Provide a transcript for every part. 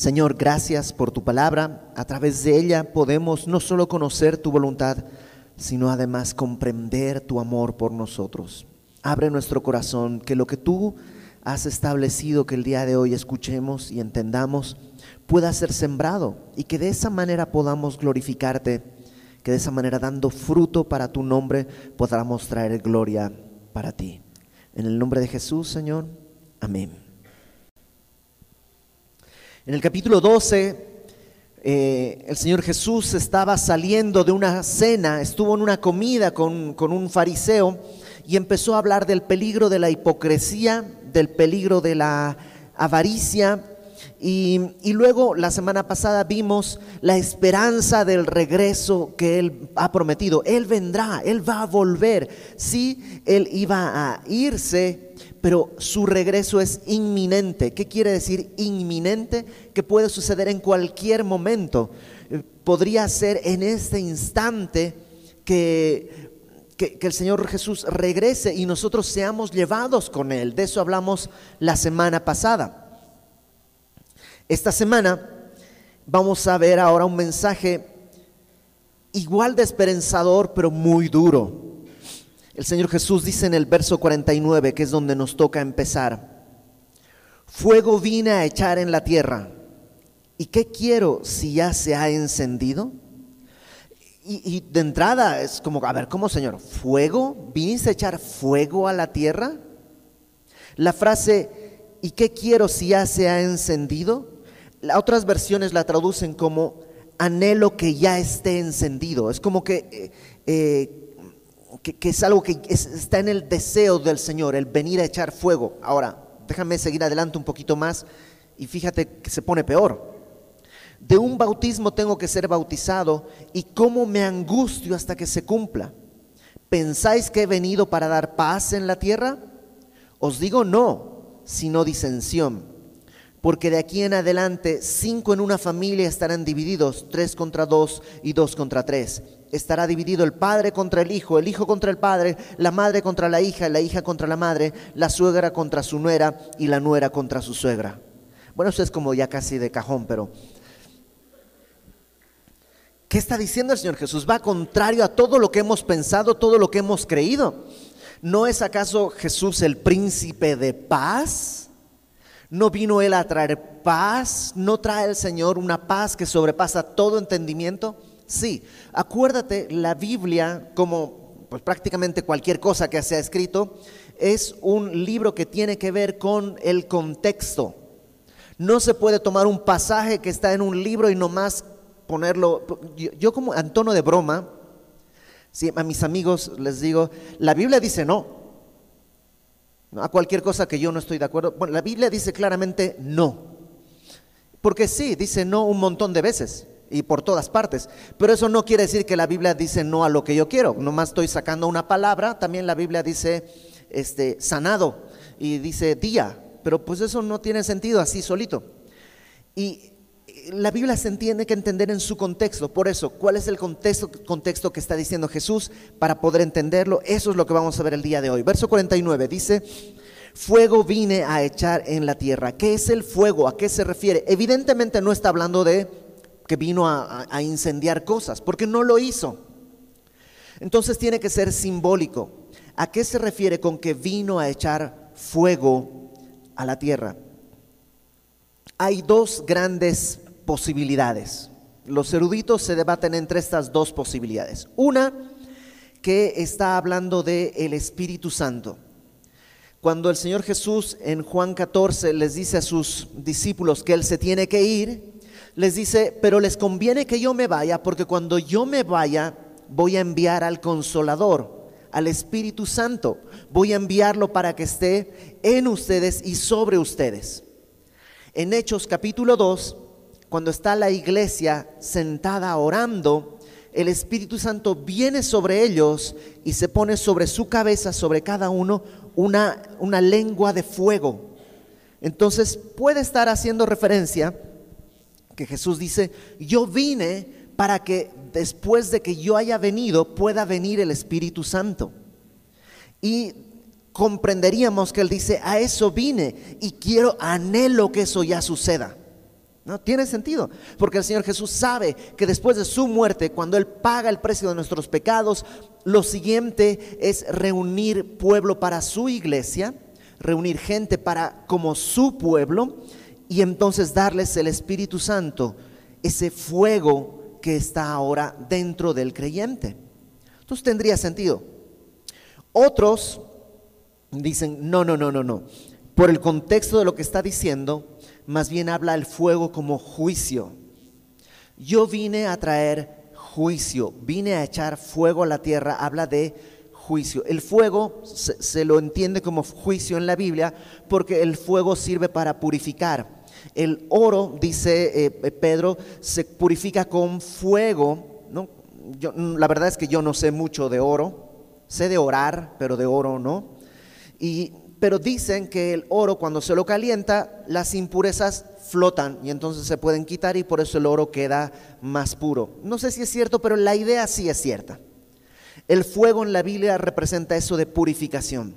Señor, gracias por tu palabra. A través de ella podemos no solo conocer tu voluntad, sino además comprender tu amor por nosotros. Abre nuestro corazón, que lo que tú has establecido que el día de hoy escuchemos y entendamos pueda ser sembrado y que de esa manera podamos glorificarte, que de esa manera dando fruto para tu nombre podamos traer gloria para ti. En el nombre de Jesús, Señor. Amén. En el capítulo 12, eh, el Señor Jesús estaba saliendo de una cena, estuvo en una comida con, con un fariseo y empezó a hablar del peligro de la hipocresía, del peligro de la avaricia. Y, y, luego la semana pasada vimos la esperanza del regreso que Él ha prometido. Él vendrá, Él va a volver. Sí, Él iba a irse, pero su regreso es inminente. ¿Qué quiere decir inminente? Que puede suceder en cualquier momento. Eh, podría ser en este instante que que, el Señor Jesús regrese y nosotros seamos llevados con Él. De eso hablamos la semana pasada. Esta semana vamos a ver ahora un mensaje igual de esperanzador, pero muy duro. El Señor Jesús dice en el verso 49, que es donde nos toca empezar, fuego vine a echar en la tierra. ¿Y qué quiero si ya se ha encendido? Y, de entrada es como, a ver, ¿cómo Señor? ¿Fuego? ¿Viniste a echar fuego a la tierra? La frase, ¿y qué quiero si ya se ha encendido? otras versiones la traducen como anhelo que ya esté encendido. Es como que, eh, eh, que, es algo que está en el deseo del Señor, el venir a echar fuego. Ahora, déjame seguir adelante un poquito más y fíjate que se pone peor de un bautismo tengo que ser bautizado y cómo me angustio hasta que se cumpla. ¿Pensáis que he venido para dar paz en la tierra? Os digo no, sino disensión. Porque de aquí en adelante cinco en una familia estarán divididos, tres contra dos y dos contra tres. Estará dividido el padre contra el hijo, el hijo contra el padre, la madre contra la hija, la hija contra la madre, la suegra contra su nuera y la nuera contra su suegra. Bueno, eso es como ya casi de cajón, pero ¿Qué está diciendo el Señor Jesús? Va contrario a todo lo que hemos pensado, todo lo que hemos creído. ¿No es acaso Jesús el príncipe de paz? ¿No vino Él a traer paz? ¿No trae el Señor una paz que sobrepasa todo entendimiento? Sí, acuérdate, la Biblia, como pues, prácticamente cualquier cosa que se ha escrito, es un libro que tiene que ver con el contexto. No se puede tomar un pasaje que está en un libro y nomás ponerlo, yo, como en tono de broma, a mis amigos les digo, la Biblia dice no, a cualquier cosa que yo no estoy de acuerdo. Bueno, la Biblia dice claramente no, porque sí, dice no un montón de veces y por todas partes, pero eso no quiere decir que la Biblia dice no a lo que yo quiero, nomás estoy sacando una palabra, también la Biblia dice este, sanado y dice día, pero pues eso no tiene sentido así solito. Y la Biblia se tiene que entender en su contexto. Por eso, ¿cuál es el contexto, contexto que está diciendo Jesús para poder entenderlo? Eso es lo que vamos a ver el día de hoy. Verso 49 dice, fuego vine a echar en la tierra. ¿Qué es el fuego? ¿A qué se refiere? Evidentemente no está hablando de que vino a, a incendiar cosas, porque no lo hizo. Entonces tiene que ser simbólico. ¿A qué se refiere con que vino a echar fuego a la tierra? Hay dos grandes posibilidades. Los eruditos se debaten entre estas dos posibilidades. Una que está hablando de el Espíritu Santo. Cuando el Señor Jesús en Juan 14 les dice a sus discípulos que Él se tiene que ir, les dice, pero les conviene que yo me vaya, porque cuando yo me vaya voy a enviar al consolador, al Espíritu Santo. Voy a enviarlo para que esté en ustedes y sobre ustedes. En Hechos capítulo 2 cuando está la iglesia sentada orando, el Espíritu Santo viene sobre ellos y se pone sobre su cabeza, sobre cada uno, una, una lengua de fuego. Entonces puede estar haciendo referencia que Jesús dice, yo vine para que después de que yo haya venido pueda venir el Espíritu Santo. Y comprenderíamos que Él dice, a eso vine y quiero, anhelo que eso ya suceda. No tiene sentido, porque el Señor Jesús sabe que después de su muerte, cuando Él paga el precio de nuestros pecados, lo siguiente es reunir pueblo para su iglesia, reunir gente para como su pueblo y entonces darles el Espíritu Santo, ese fuego que está ahora dentro del creyente. Entonces tendría sentido. Otros dicen, no, no, no, no, no. Por el contexto de lo que está diciendo, más bien habla el fuego como juicio. Yo vine a traer juicio, vine a echar fuego a la tierra, habla de juicio. El fuego se, lo entiende como juicio en la Biblia porque el fuego sirve para purificar. El oro, dice eh, Pedro, se purifica con fuego. ¿no? Yo, la verdad es que yo no sé mucho de oro, sé de orar, pero de oro no. Y, pero dicen que el oro cuando se lo calienta, las impurezas flotan y entonces se pueden quitar y por eso el oro queda más puro. No sé si es cierto, pero la idea sí es cierta. El fuego en la Biblia representa eso de purificación.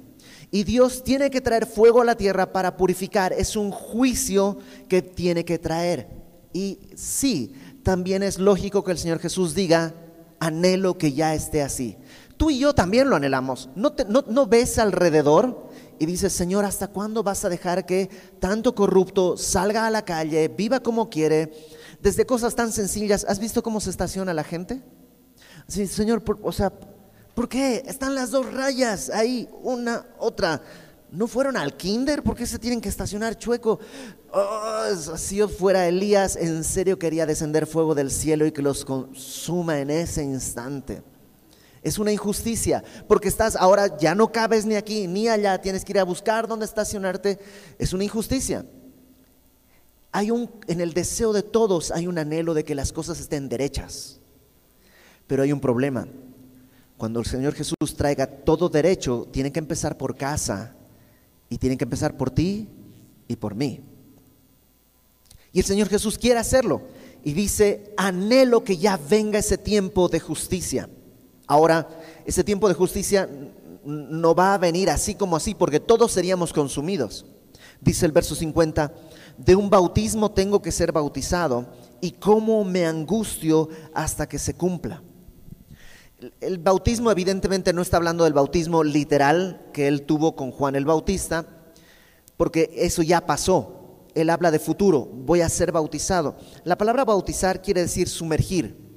Y Dios tiene que traer fuego a la tierra para purificar. Es un juicio que tiene que traer. Y sí, también es lógico que el Señor Jesús diga, anhelo que ya esté así. Tú y yo también lo anhelamos. ¿No, ves alrededor y dices, Señor, ¿hasta cuándo vas a dejar que tanto corrupto salga a la calle, viva como quiere? Desde cosas tan sencillas, ¿has visto cómo se estaciona la gente? Sí, Señor, o sea, ¿Por qué? Están las dos rayas ahí, una, otra. ¿No fueron al kinder? ¿Por qué se tienen que estacionar chueco? Oh, si yo fuera Elías, en serio quería descender fuego del cielo y que los consuma en ese instante. Es una injusticia, porque estás ahora ya no cabes ni aquí ni allá, tienes que ir a buscar dónde estacionarte. Es una injusticia. Hay un en el deseo de todos hay un anhelo de que las cosas estén derechas. Pero hay un problema. Cuando el Señor Jesús traiga todo derecho, tiene que empezar por casa y tiene que empezar por ti y por mí. Y el Señor Jesús quiere hacerlo y dice, anhelo que ya venga ese tiempo de justicia. Ahora, ese tiempo de justicia no va a venir así como así, porque todos seríamos consumidos. Dice el verso 50, de un bautismo tengo que ser bautizado y cómo me angustio hasta que se cumpla. El bautismo evidentemente no está hablando del bautismo literal que él tuvo con Juan el Bautista, porque eso ya pasó. Él habla de futuro, voy a ser bautizado. La palabra bautizar quiere decir sumergir.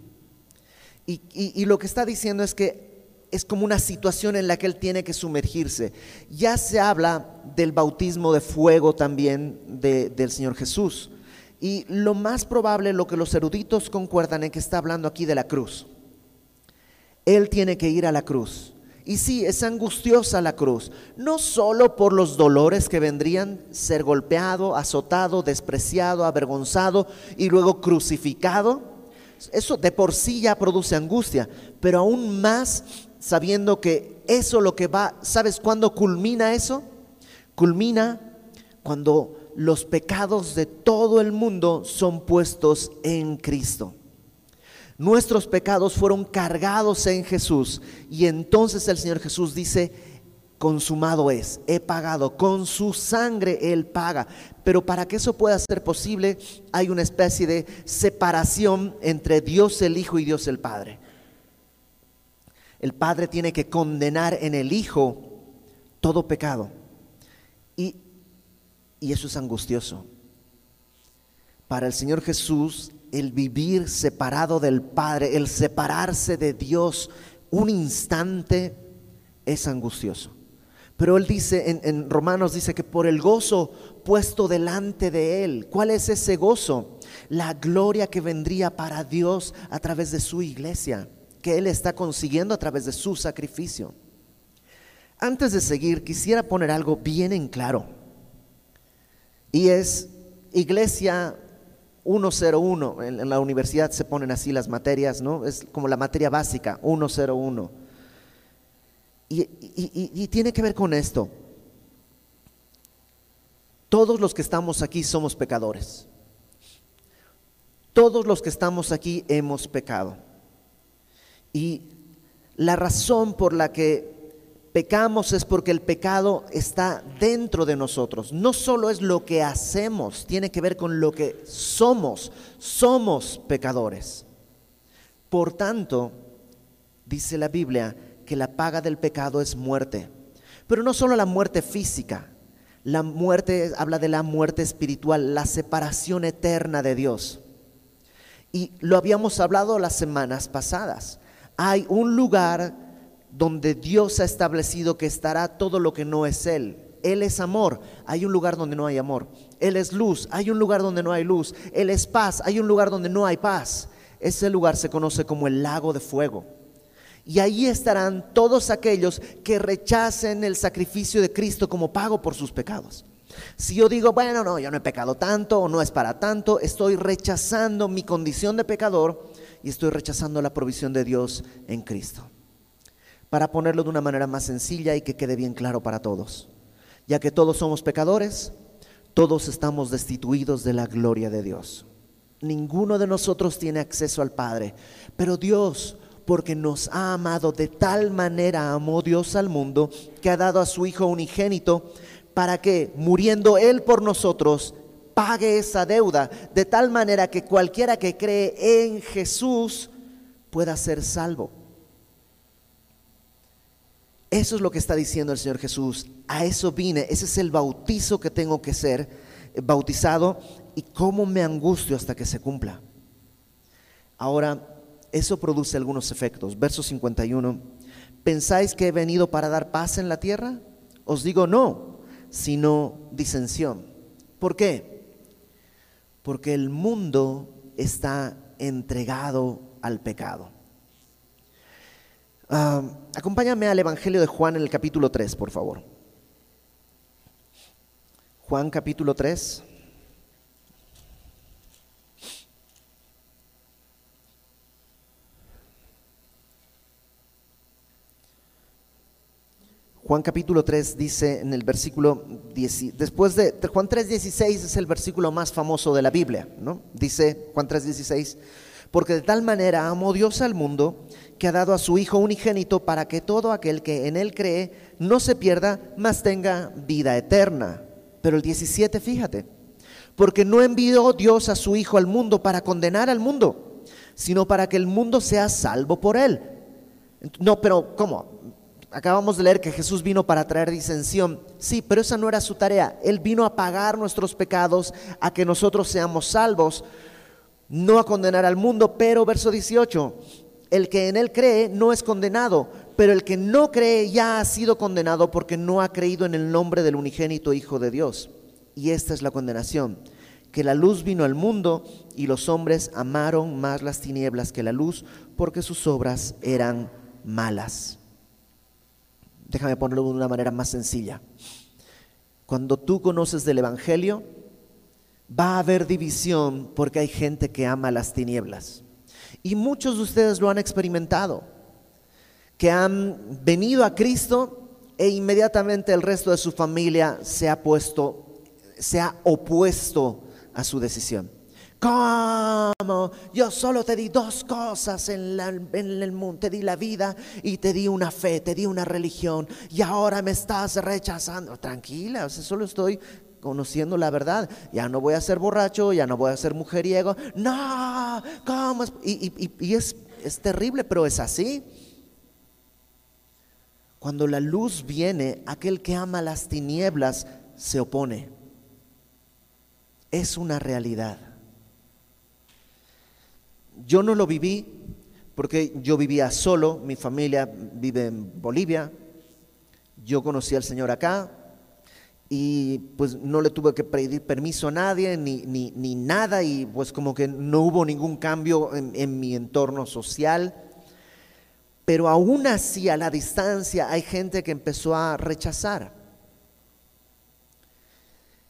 Y, lo que está diciendo es que es como una situación en la que él tiene que sumergirse. Ya se habla del bautismo de fuego también del Señor Jesús. Y lo más probable, lo que los eruditos concuerdan en que está hablando aquí de la cruz. Él tiene que ir a la cruz. Y sí, es angustiosa la cruz, no solo por los dolores que vendrían, ser golpeado, azotado, despreciado, avergonzado y luego crucificado. Eso de por sí ya produce angustia, pero aún más sabiendo que eso lo que va, ¿sabes cuándo culmina eso? Culmina cuando los pecados de todo el mundo son puestos en Cristo. Nuestros pecados fueron cargados en Jesús y entonces el Señor Jesús dice, consumado es, he pagado, con su sangre Él paga. Pero para que eso pueda ser posible hay una especie de separación entre Dios el Hijo y Dios el Padre. El Padre tiene que condenar en el Hijo todo pecado. Y, y eso es angustioso. Para el Señor Jesús el vivir separado del Padre, el separarse de Dios un instante es angustioso. Pero él dice, en, Romanos dice que por el gozo puesto delante de él, ¿cuál es ese gozo? La gloria que vendría para Dios a través de su iglesia, que él está consiguiendo a través de su sacrificio. Antes de seguir, quisiera poner algo bien en claro. Y es, iglesia, 101. En, en la universidad se ponen así las materias, ¿no? Es como la materia básica, 101. Y, tiene que ver con esto. Todos los que estamos aquí somos pecadores. Todos los que estamos aquí hemos pecado. Y la razón por la que pecamos es porque el pecado está dentro de nosotros. No solo es lo que hacemos, tiene que ver con lo que somos. Somos pecadores. Por tanto, dice la Biblia que la paga del pecado es muerte. Pero no solo la muerte física, la muerte habla de la muerte espiritual, la separación eterna de Dios. Y lo habíamos hablado las semanas pasadas. Hay un lugar donde Dios ha establecido que estará todo lo que no es Él. Él es amor, hay un lugar donde no hay amor. Él es luz, hay un lugar donde no hay luz. Él es paz, hay un lugar donde no hay paz. Ese lugar se conoce como el lago de fuego. Y ahí estarán todos aquellos que rechacen el sacrificio de Cristo como pago por sus pecados. Si yo digo, bueno, no, yo no he pecado tanto o no es para tanto, estoy rechazando mi condición de pecador y estoy rechazando la provisión de Dios en Cristo. Para ponerlo de una manera más sencilla y que quede bien claro para todos, ya que todos somos pecadores, todos estamos destituidos de la gloria de Dios. Ninguno de nosotros tiene acceso al Padre, pero Dios porque nos ha amado de tal manera, amó Dios al mundo, que ha dado a su Hijo unigénito, para que, muriendo Él por nosotros, pague esa deuda, de tal manera que cualquiera que cree en Jesús pueda ser salvo. Eso es lo que está diciendo el Señor Jesús. A eso vine. Ese es el bautizo que tengo que ser eh, bautizado y cómo me angustio hasta que se cumpla. Ahora, eso produce algunos efectos. Verso 51. ¿Pensáis que he venido para dar paz en la tierra? Os digo no, sino disensión. ¿Por qué? Porque el mundo está entregado al pecado. Ah, acompáñame al Evangelio de Juan en el capítulo 3, por favor. Juan capítulo 3. Juan capítulo 3 dice en el versículo 10, después de, Juan 3, 16 es el versículo más famoso de la Biblia, ¿no? Dice Juan 3, 16, porque de tal manera amó Dios al mundo que ha dado a su Hijo unigénito para que todo aquel que en él cree no se pierda, mas tenga vida eterna. Pero el 17, fíjate, porque no envió Dios a su Hijo al mundo para condenar al mundo, sino para que el mundo sea salvo por él. No, pero ¿cómo? Acabamos de leer que Jesús vino para traer disensión. Sí, pero esa no era su tarea. Él vino a pagar nuestros pecados, a que nosotros seamos salvos, no a condenar al mundo. Pero verso 18, el que en él cree no es condenado, pero el que no cree ya ha sido condenado porque no ha creído en el nombre del unigénito Hijo de Dios. Y esta es la condenación, que la luz vino al mundo y los hombres amaron más las tinieblas que la luz porque sus obras eran malas. Déjame ponerlo de una manera más sencilla. Cuando tú conoces del Evangelio, va a haber división porque hay gente que ama las tinieblas. Y muchos de ustedes lo han experimentado, que han venido a Cristo e inmediatamente el resto de su familia se ha puesto, se ha opuesto a su decisión. ¿Cómo? Yo solo te di dos cosas en, el mundo. Te di la vida y te di una fe, te di una religión. Y ahora me estás rechazando. Tranquila, solo estoy conociendo la verdad. Ya no voy a ser borracho, ya no voy a ser mujeriego. No, ¿cómo? Y, es, es terrible, pero es así. Cuando la luz viene, aquel que ama las tinieblas se opone. Es una realidad. Yo no lo viví porque yo vivía solo, mi familia vive en Bolivia, yo conocí al Señor acá y pues no le tuve que pedir permiso a nadie ni, ni, nada y pues como que no hubo ningún cambio en, en mi entorno social. Pero aún así a la distancia hay gente que empezó a rechazar.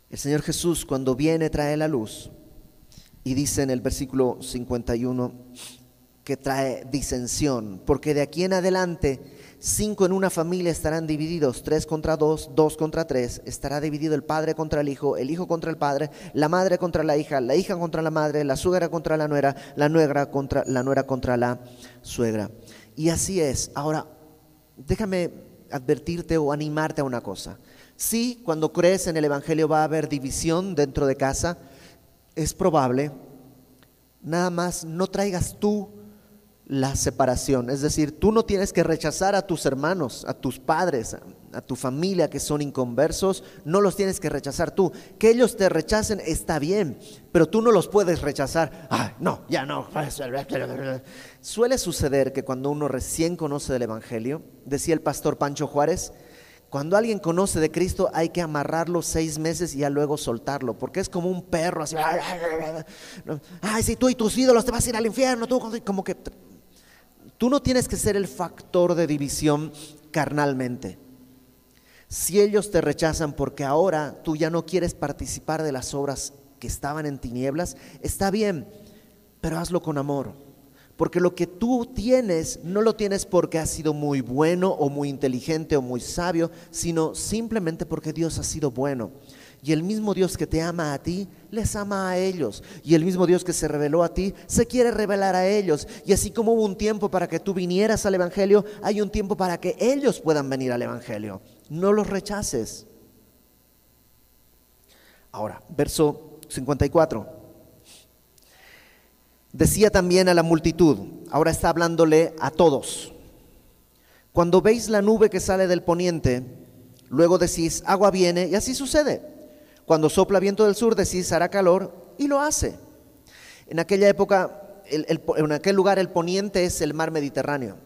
El Señor Jesús cuando viene trae la luz y dice en el versículo 51 que trae disensión, porque de aquí en adelante cinco en una familia estarán divididos, tres contra dos, dos contra tres, estará dividido el padre contra el hijo, el hijo contra el padre, la madre contra la hija, la hija contra la madre, la suegra contra la nuera, la nuera contra la nuera contra la suegra. Y así es. Ahora, déjame advertirte o animarte a una cosa. Sí, cuando crees en el Evangelio va a haber división dentro de casa, es probable. Nada más no traigas tú la separación. Es decir, tú no tienes que rechazar a tus hermanos, a tus padres, a, tu familia que son inconversos, no los tienes que rechazar tú. Que ellos te rechacen está bien, pero tú no los puedes rechazar. Ah, no, ya no. Suele suceder que cuando uno recién conoce del Evangelio, decía el pastor Pancho Juárez, cuando alguien conoce de Cristo hay que amarrarlo seis meses y ya luego soltarlo, porque es como un perro así. Ay, si tú y tus ídolos te vas a ir al infierno, tú como que Tú no tienes que ser el factor de división carnalmente. Si ellos te rechazan porque ahora tú ya no quieres participar de las obras que estaban en tinieblas, está bien, pero hazlo con amor. Porque lo que tú tienes no lo tienes porque has sido muy bueno o muy inteligente o muy sabio, sino simplemente porque Dios ha sido bueno. Y el mismo Dios que te ama a ti, les ama a ellos. Y el mismo Dios que se reveló a ti, se quiere revelar a ellos. Y así como hubo un tiempo para que tú vinieras al Evangelio, hay un tiempo para que ellos puedan venir al Evangelio. No los rechaces. Ahora, verso 54. Decía también a la multitud, ahora está hablándole a todos. Cuando veis la nube que sale del poniente, luego decís, agua viene, y así sucede. Cuando sopla viento del sur decís hará calor y lo hace. En aquella época, en aquel lugar el poniente es el mar Mediterráneo.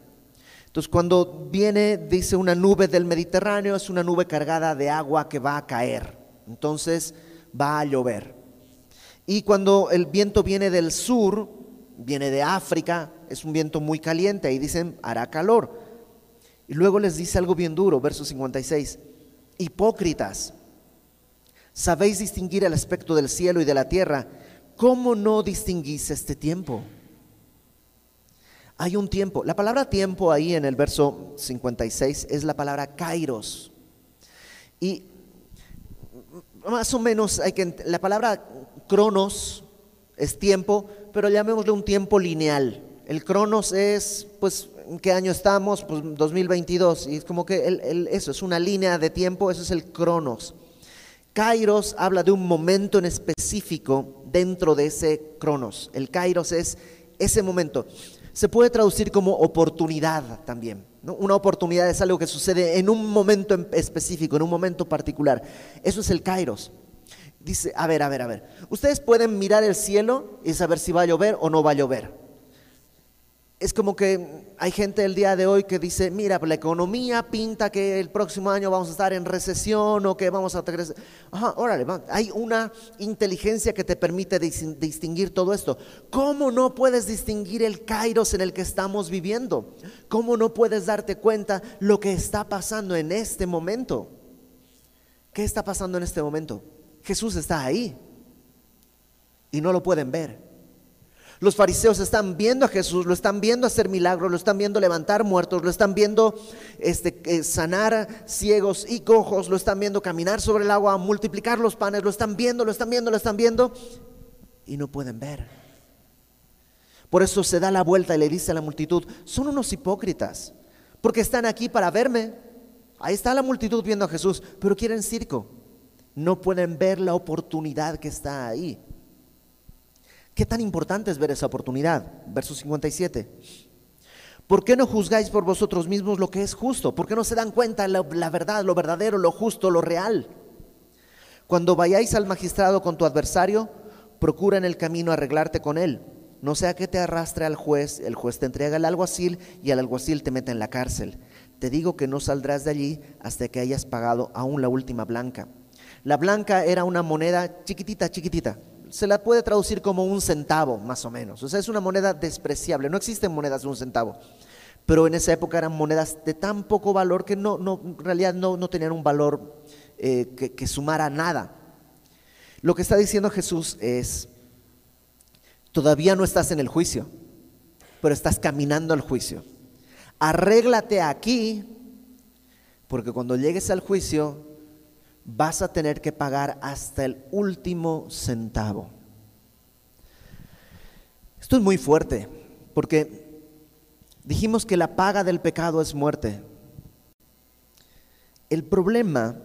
Entonces cuando viene, dice una nube del Mediterráneo, es una nube cargada de agua que va a caer. Entonces va a llover. Y cuando el viento viene del sur, viene de África, es un viento muy caliente, y dicen hará calor. Y luego les dice algo bien duro, verso 56, hipócritas. Sabéis distinguir el aspecto del cielo y de la tierra. ¿Cómo no distinguís este tiempo? Hay un tiempo. La palabra tiempo ahí en el verso 56 es la palabra kairos. Y más o menos hay que la palabra cronos es tiempo, pero llamémosle un tiempo lineal. El cronos es, pues, ¿en qué año estamos? Pues 2022. Y es como que eso es una línea de tiempo, eso es el cronos. Kairos habla de un momento en específico dentro de ese cronos. El Kairos es ese momento. Se puede traducir como oportunidad también. Una oportunidad es algo que sucede en un momento específico, en un momento particular. Eso es el Kairos. Dice, a ver, a ver, a ver. Ustedes pueden mirar el cielo y saber si va a llover o no va a llover es como que hay gente el día de hoy que dice, mira, la economía pinta que el próximo año vamos a estar en recesión o que vamos a tener... Ajá, órale, hay una inteligencia que te permite distinguir todo esto. ¿Cómo no puedes distinguir el kairos en el que estamos viviendo? ¿Cómo no puedes darte cuenta lo que está pasando en este momento? ¿Qué está pasando en este momento? Jesús está ahí y no lo pueden ver. Los fariseos están viendo a Jesús, lo están viendo hacer milagros, lo están viendo levantar muertos, lo están viendo este, eh, sanar ciegos y cojos, lo están viendo caminar sobre el agua, multiplicar los panes, lo están viendo, lo están viendo, lo están viendo y no pueden ver. Por eso se da la vuelta y le dice a la multitud, son unos hipócritas, porque están aquí para verme. Ahí está la multitud viendo a Jesús, pero quieren circo. No pueden ver la oportunidad que está ahí. ¿Qué tan importante es ver esa oportunidad? Verso 57. ¿Por qué no juzgáis por vosotros mismos lo que es justo? ¿Por qué no se dan cuenta la, la verdad, lo verdadero, lo justo, lo real? Cuando vayáis al magistrado con tu adversario, procura en el camino arreglarte con él. No sea que te arrastre al juez, el juez te entrega al alguacil y el alguacil te mete en la cárcel. Te digo que no saldrás de allí hasta que hayas pagado aún la última blanca. La blanca era una moneda chiquitita, chiquitita, se la puede traducir como un centavo, más o menos. O sea, es una moneda despreciable. No existen monedas de un centavo. Pero en esa época eran monedas de tan poco valor que no, no en realidad no, no tenían un valor eh, que, que sumara nada. Lo que está diciendo Jesús es, todavía no estás en el juicio, pero estás caminando al juicio. Arréglate aquí, porque cuando llegues al juicio vas a tener que pagar hasta el último centavo. Esto es muy fuerte, porque dijimos que la paga del pecado es muerte. El problema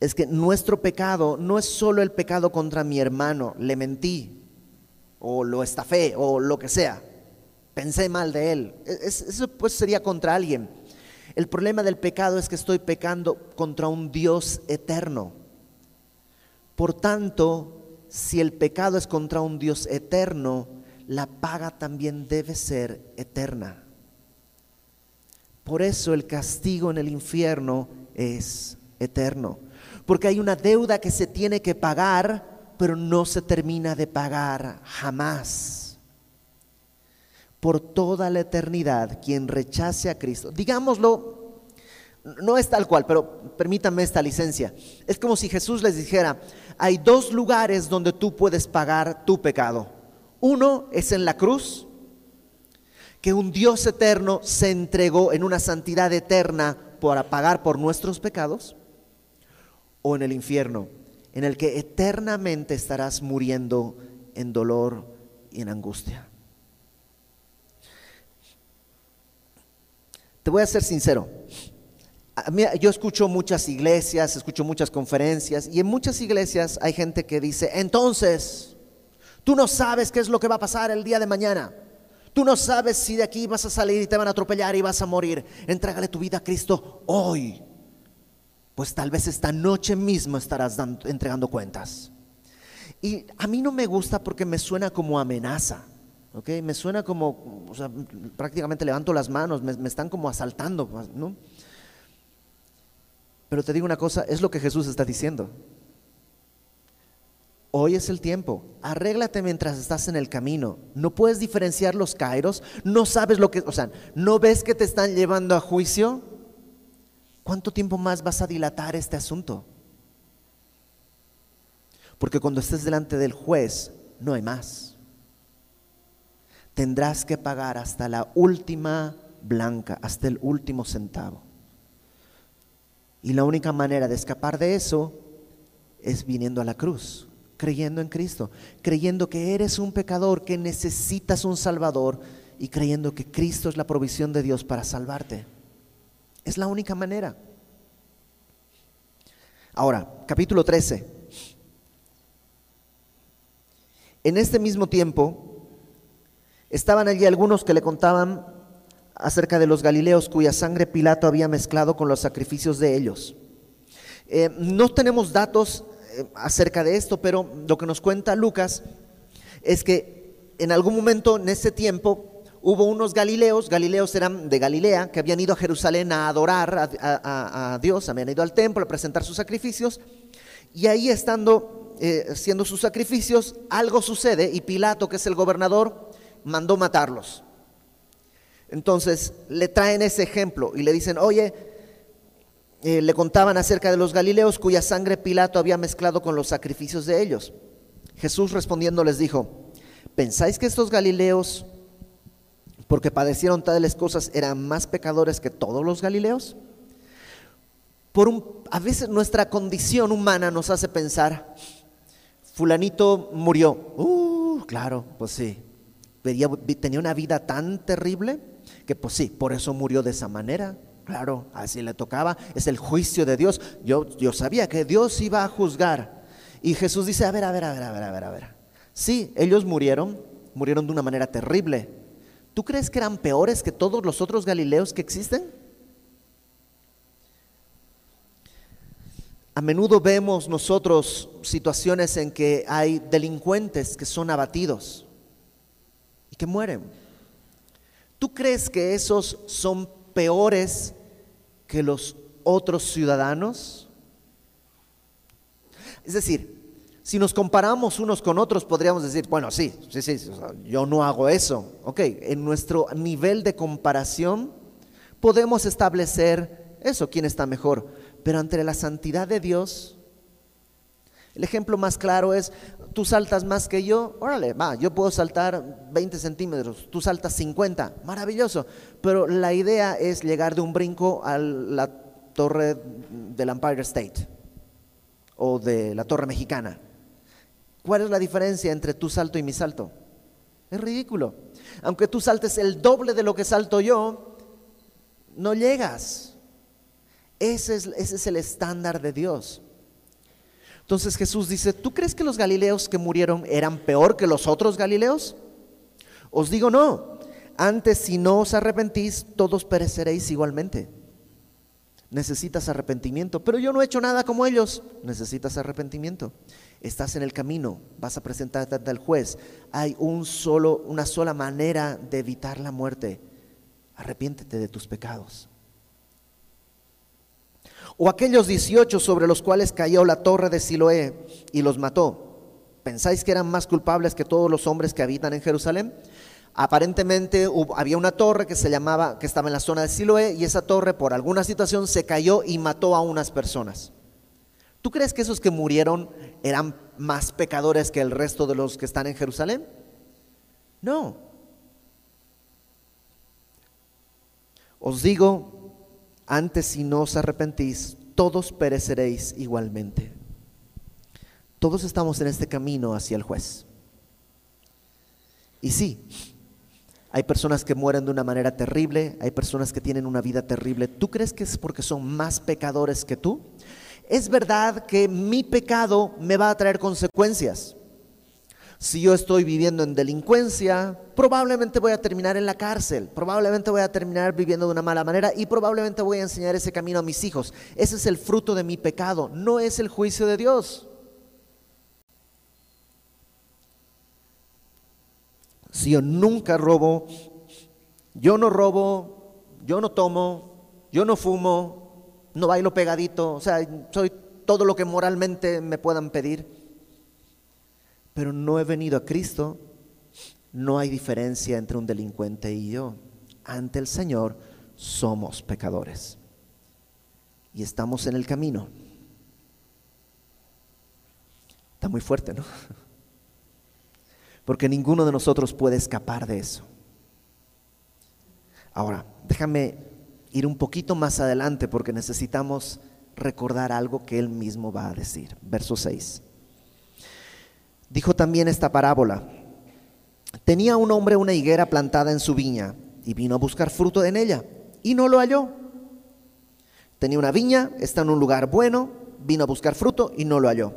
es que nuestro pecado no es solo el pecado contra mi hermano, le mentí, o lo estafé, o lo que sea, pensé mal de él. Eso pues sería contra alguien. El problema del pecado es que estoy pecando contra un Dios eterno. Por tanto, si el pecado es contra un Dios eterno, la paga también debe ser eterna. Por eso el castigo en el infierno es eterno. Porque hay una deuda que se tiene que pagar, pero no se termina de pagar jamás. Por toda la eternidad, quien rechace a Cristo, digámoslo, no es tal cual, pero permítanme esta licencia. Es como si Jesús les dijera, hay dos lugares donde tú puedes pagar tu pecado. Uno es en la cruz, que un Dios eterno se entregó en una santidad eterna para pagar por nuestros pecados, o en el infierno, en el que eternamente estarás muriendo en dolor y en angustia. Te voy a ser sincero, yo escucho muchas iglesias, escucho muchas conferencias y en muchas iglesias hay gente que dice, entonces, tú no sabes qué es lo que va a pasar el día de mañana. Tú no sabes si de aquí vas a salir y te van a atropellar y vas a morir. Entrégale tu vida a Cristo hoy. Pues tal vez esta noche mismo estarás entregando cuentas. Y a mí no me gusta porque me suena como amenaza. ¿Ok? Me suena como, o sea, prácticamente levanto las manos, me, me están como asaltando. ¿no? Pero te digo una cosa, es lo que Jesús está diciendo. Hoy es el tiempo. Arréglate mientras estás en el camino. No puedes diferenciar los kairos. No sabes lo que, o sea, no ves que te están llevando a juicio. ¿Cuánto tiempo más vas a dilatar este asunto? Porque cuando estés delante del juez, no hay más. Tendrás que pagar hasta la última blanca, hasta el último centavo. Y la única manera de escapar de eso es viniendo a la cruz, creyendo en Cristo, creyendo que eres un pecador, que necesitas un Salvador y creyendo que Cristo es la provisión de Dios para salvarte. Es la única manera. Ahora, capítulo 13. En este mismo tiempo, estaban allí algunos que le contaban acerca de los Galileos cuya sangre Pilato había mezclado con los sacrificios de ellos. Eh, no tenemos datos eh, acerca de esto, pero lo que nos cuenta Lucas es que en algún momento en ese tiempo hubo unos Galileos, Galileos eran de Galilea, que habían ido a Jerusalén a adorar a, Dios, habían ido al templo a presentar sus sacrificios, y ahí estando eh, haciendo sus sacrificios, algo sucede y Pilato, que es el gobernador, mandó matarlos. Entonces le traen ese ejemplo y le dicen, oye, eh, le contaban acerca de los Galileos cuya sangre Pilato había mezclado con los sacrificios de ellos. Jesús respondiendo les dijo, ¿pensáis que estos Galileos, porque padecieron tales cosas, eran más pecadores que todos los Galileos? Por un, a veces nuestra condición humana nos hace pensar, fulanito murió. Uh, claro, pues sí. Tenía una vida tan terrible que pues sí, por eso murió de esa manera. Claro, así le tocaba, es el juicio de Dios. Yo, yo sabía que Dios iba a juzgar. Y Jesús dice, a ver, a ver, a ver, a ver, a ver, a ver. Sí, ellos murieron, murieron de una manera terrible. ¿Tú crees que eran peores que todos los otros Galileos que existen? A menudo vemos nosotros situaciones en que hay delincuentes que son abatidos y que mueren. ¿Tú crees que esos son peores que los otros ciudadanos? Es decir, si nos comparamos unos con otros, podríamos decir, bueno, sí, sí, sí, yo no hago eso. Ok, en nuestro nivel de comparación podemos establecer eso, quién está mejor. Pero ante la santidad de Dios, el ejemplo más claro es, tú saltas más que yo, órale, va, yo puedo saltar 20 centímetros, tú saltas 50, maravilloso. Pero la idea es llegar de un brinco a la torre del Empire State o de la torre mexicana. ¿Cuál es la diferencia entre tu salto y mi salto? Es ridículo. Aunque tú saltes el doble de lo que salto yo, no llegas. Ese es, ese es el estándar de Dios. Entonces Jesús dice, ¿tú crees que los galileos que murieron eran peor que los otros galileos? Os digo no, antes si no os arrepentís, todos pereceréis igualmente. Necesitas arrepentimiento, pero yo no he hecho nada como ellos. Necesitas arrepentimiento. Estás en el camino, vas a presentarte ante el juez. Hay un solo, una sola manera de evitar la muerte. Arrepiéntete de tus pecados. O aquellos 18 sobre los cuales cayó la torre de Siloé y los mató. ¿Pensáis que eran más culpables que todos los hombres que habitan en Jerusalén? Aparentemente había una torre que se llamaba, que estaba en la zona de Siloé, y esa torre por alguna situación se cayó y mató a unas personas. ¿Tú crees que esos que murieron eran más pecadores que el resto de los que están en Jerusalén? No. Os digo, antes si no os arrepentís, todos pereceréis igualmente. Todos estamos en este camino hacia el juez. Y sí, hay personas que mueren de una manera terrible, hay personas que tienen una vida terrible. ¿Tú crees que es porque son más pecadores que tú? Es verdad que mi pecado me va a traer consecuencias. Si yo estoy viviendo en delincuencia, probablemente voy a terminar en la cárcel, probablemente voy a terminar viviendo de una mala manera y probablemente voy a enseñar ese camino a mis hijos. Ese es el fruto de mi pecado, no es el juicio de Dios. Si yo nunca robo, yo no robo, yo no tomo, yo no fumo, no bailo pegadito, o sea, soy todo lo que moralmente me puedan pedir pero no he venido a Cristo, no hay diferencia entre un delincuente y yo. Ante el Señor somos pecadores y estamos en el camino. Está muy fuerte, ¿no? Porque ninguno de nosotros puede escapar de eso. Ahora, déjame ir un poquito más adelante porque necesitamos recordar algo que él mismo va a decir. Verso 6. Dijo también esta parábola. Tenía un hombre una higuera plantada en su viña y vino a buscar fruto en ella y no lo halló. Tenía una viña, está en un lugar bueno, vino a buscar fruto y no lo halló.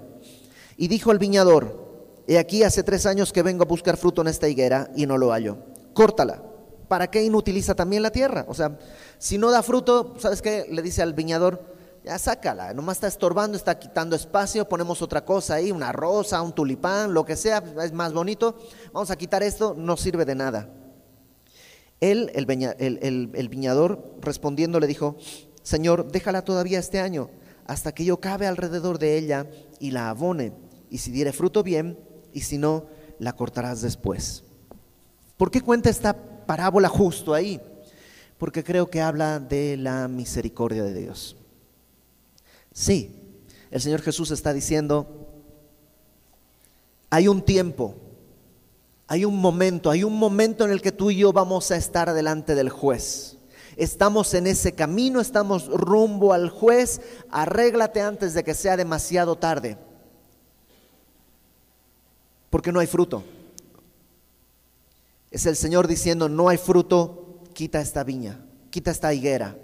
Y dijo al viñador, he aquí hace tres años que vengo a buscar fruto en esta higuera y no lo hallo. Córtala. ¿Para qué inutiliza también la tierra? O sea, si no da fruto, ¿sabes qué? Le dice al viñador, ya sácala, nomás está estorbando, está quitando espacio, ponemos otra cosa ahí, una rosa, un tulipán, lo que sea, es más bonito, vamos a quitar esto, no sirve de nada. Él, el, viñador, respondiendo le dijo, Señor, déjala todavía este año, hasta que yo cabe alrededor de ella y la abone, y si diere fruto bien, y si no, la cortarás después. ¿Por qué cuenta esta parábola justo ahí? Porque creo que habla de la misericordia de Dios. Sí, el Señor Jesús está diciendo, hay un tiempo, hay un momento, hay un momento en el que tú y yo vamos a estar delante del juez. Estamos en ese camino, estamos rumbo al juez, arréglate antes de que sea demasiado tarde, porque no hay fruto. Es el Señor diciendo, no hay fruto, quita esta viña, quita esta higuera.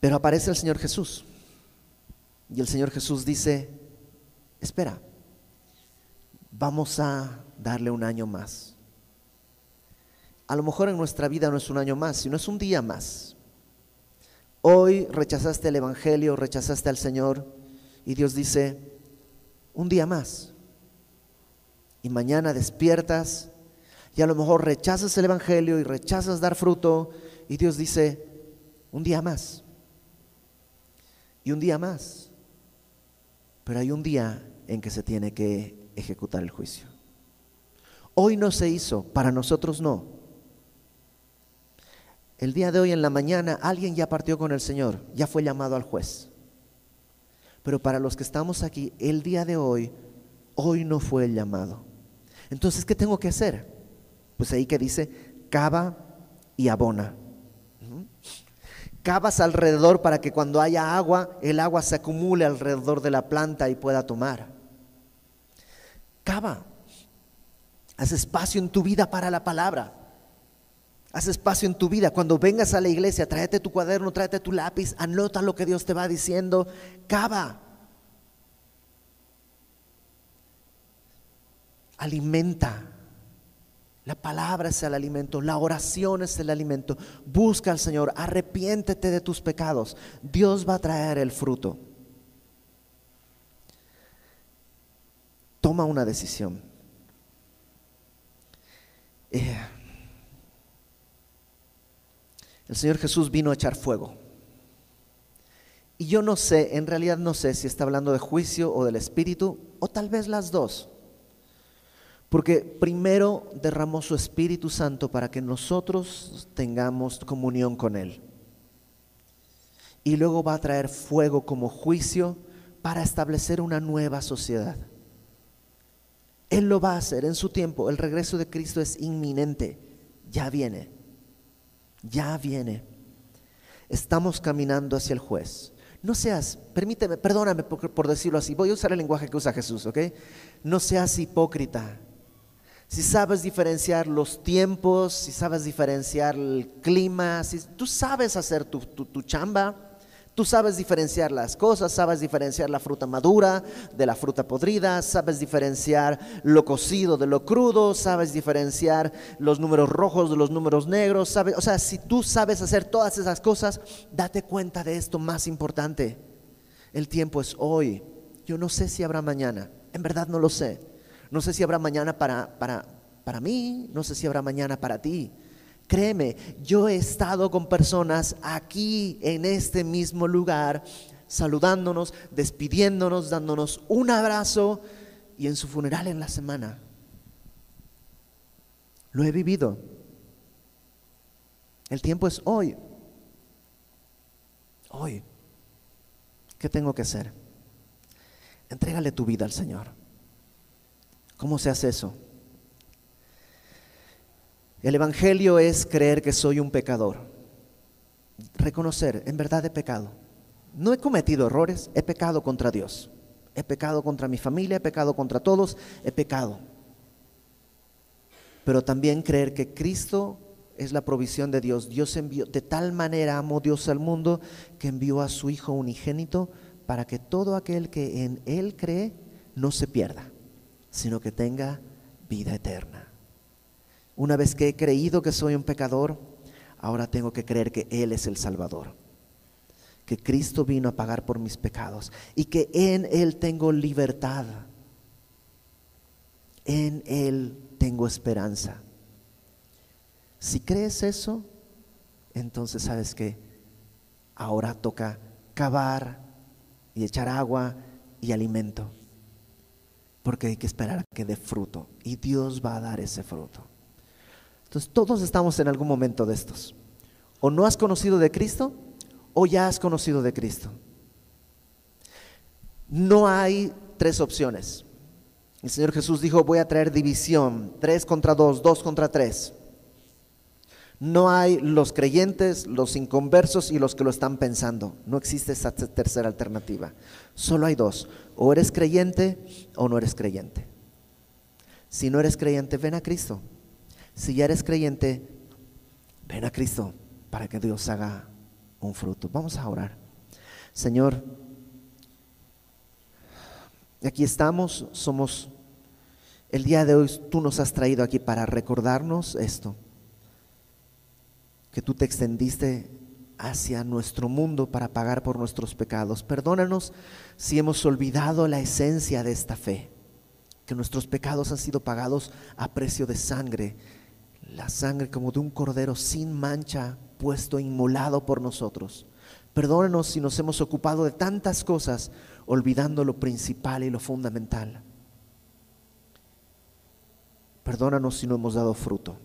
Pero aparece el Señor Jesús. Y el Señor Jesús dice, espera, vamos a darle un año más. A lo mejor en nuestra vida no es un año más, sino es un día más. Hoy rechazaste el Evangelio, rechazaste al Señor y Dios dice, un día más. Y mañana despiertas y a lo mejor rechazas el Evangelio y rechazas dar fruto y Dios dice, un día más y un día más. Pero hay un día en que se tiene que ejecutar el juicio. Hoy no se hizo, para nosotros no. El día de hoy en la mañana alguien ya partió con el Señor, ya fue llamado al juez. Pero para los que estamos aquí, el día de hoy, hoy no fue el llamado. Entonces, ¿qué tengo que hacer? Pues ahí que dice, cava y abona cavas alrededor para que cuando haya agua, el agua se acumule alrededor de la planta y pueda tomar. Cava. Haz espacio en tu vida para la palabra. Haz espacio en tu vida. Cuando vengas a la iglesia, tráete tu cuaderno, tráete tu lápiz, anota lo que Dios te va diciendo, cava. Alimenta. La palabra es el alimento, la oración es el alimento. Busca al Señor, arrepiéntete de tus pecados. Dios va a traer el fruto. Toma una decisión. Eh, el Señor Jesús vino a echar fuego. Y yo no sé, en realidad no sé si está hablando de juicio o del Espíritu, o tal vez las dos. Porque primero derramó su Espíritu Santo para que nosotros tengamos comunión con Él. Y luego va a traer fuego como juicio para establecer una nueva sociedad. Él lo va a hacer en su tiempo. El regreso de Cristo es inminente. Ya viene ya viene. Estamos caminando hacia el juez. No seas, permíteme, perdóname por, decirlo así, voy a usar el lenguaje que usa Jesús, ¿ok? No seas hipócrita. Si sabes diferenciar los tiempos, si sabes diferenciar el clima, si tú sabes hacer tu, chamba, Tú sabes diferenciar las cosas, sabes diferenciar la fruta madura de la fruta podrida, sabes diferenciar lo cocido de lo crudo, sabes diferenciar los números rojos de los números negros, sabes, o sea, si tú sabes hacer todas esas cosas, date cuenta de esto más importante. El tiempo es hoy. Yo no sé si habrá mañana, en verdad no lo sé. No sé si habrá mañana para, para, para mí, no sé si habrá mañana para ti. Créeme, yo he estado con personas aquí en este mismo lugar, saludándonos, despidiéndonos, dándonos un abrazo y en su funeral en la semana. Lo he vivido. El tiempo es hoy. Hoy. ¿Qué tengo que hacer? Entrégale tu vida al Señor. ¿Cómo se hace eso? El Evangelio es creer que soy un pecador. Reconocer, en verdad he pecado. No he cometido errores, he pecado contra Dios. He pecado contra mi familia, he pecado contra todos, he pecado. Pero también creer que Cristo es la provisión de Dios. Dios envió, de tal manera amó Dios al mundo que envió a su Hijo unigénito para que todo aquel que en Él cree no se pierda, sino que tenga vida eterna. Una vez que he creído que soy un pecador, ahora tengo que creer que Él es el Salvador. Que Cristo vino a pagar por mis pecados y que en Él tengo libertad. En Él tengo esperanza. Si crees eso, entonces sabes que ahora toca cavar y echar agua y alimento. Porque hay que esperar a que dé fruto. Y Dios va a dar ese fruto. Entonces todos estamos en algún momento de estos. O no has conocido de Cristo o ya has conocido de Cristo. No hay tres opciones. El Señor Jesús dijo, voy a traer división, tres contra dos, dos contra tres. No hay los creyentes, los inconversos y los que lo están pensando. No existe esa tercera alternativa. Solo hay dos. O eres creyente o no eres creyente. Si no eres creyente, ven a Cristo. Si ya eres creyente, ven a Cristo para que Dios haga un fruto. Vamos a orar. Señor, aquí estamos, somos, el día de hoy tú nos has traído aquí para recordarnos esto, que tú te extendiste hacia nuestro mundo para pagar por nuestros pecados. Perdónanos si hemos olvidado la esencia de esta fe, que nuestros pecados han sido pagados a precio de sangre la sangre como de un cordero sin mancha puesto inmolado por nosotros. Perdónanos si nos hemos ocupado de tantas cosas olvidando lo principal y lo fundamental. Perdónanos si no hemos dado fruto.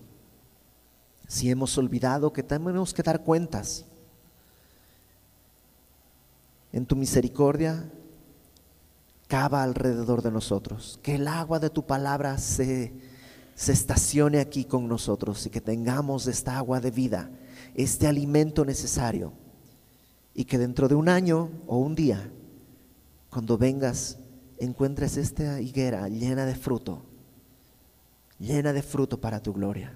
Si hemos olvidado que tenemos que dar cuentas. En tu misericordia, cava alrededor de nosotros. Que el agua de tu palabra se se estacione aquí con nosotros y que tengamos esta agua de vida, este alimento necesario. Y que dentro de un año o un día, cuando vengas, encuentres esta higuera llena de fruto, llena de fruto para tu gloria.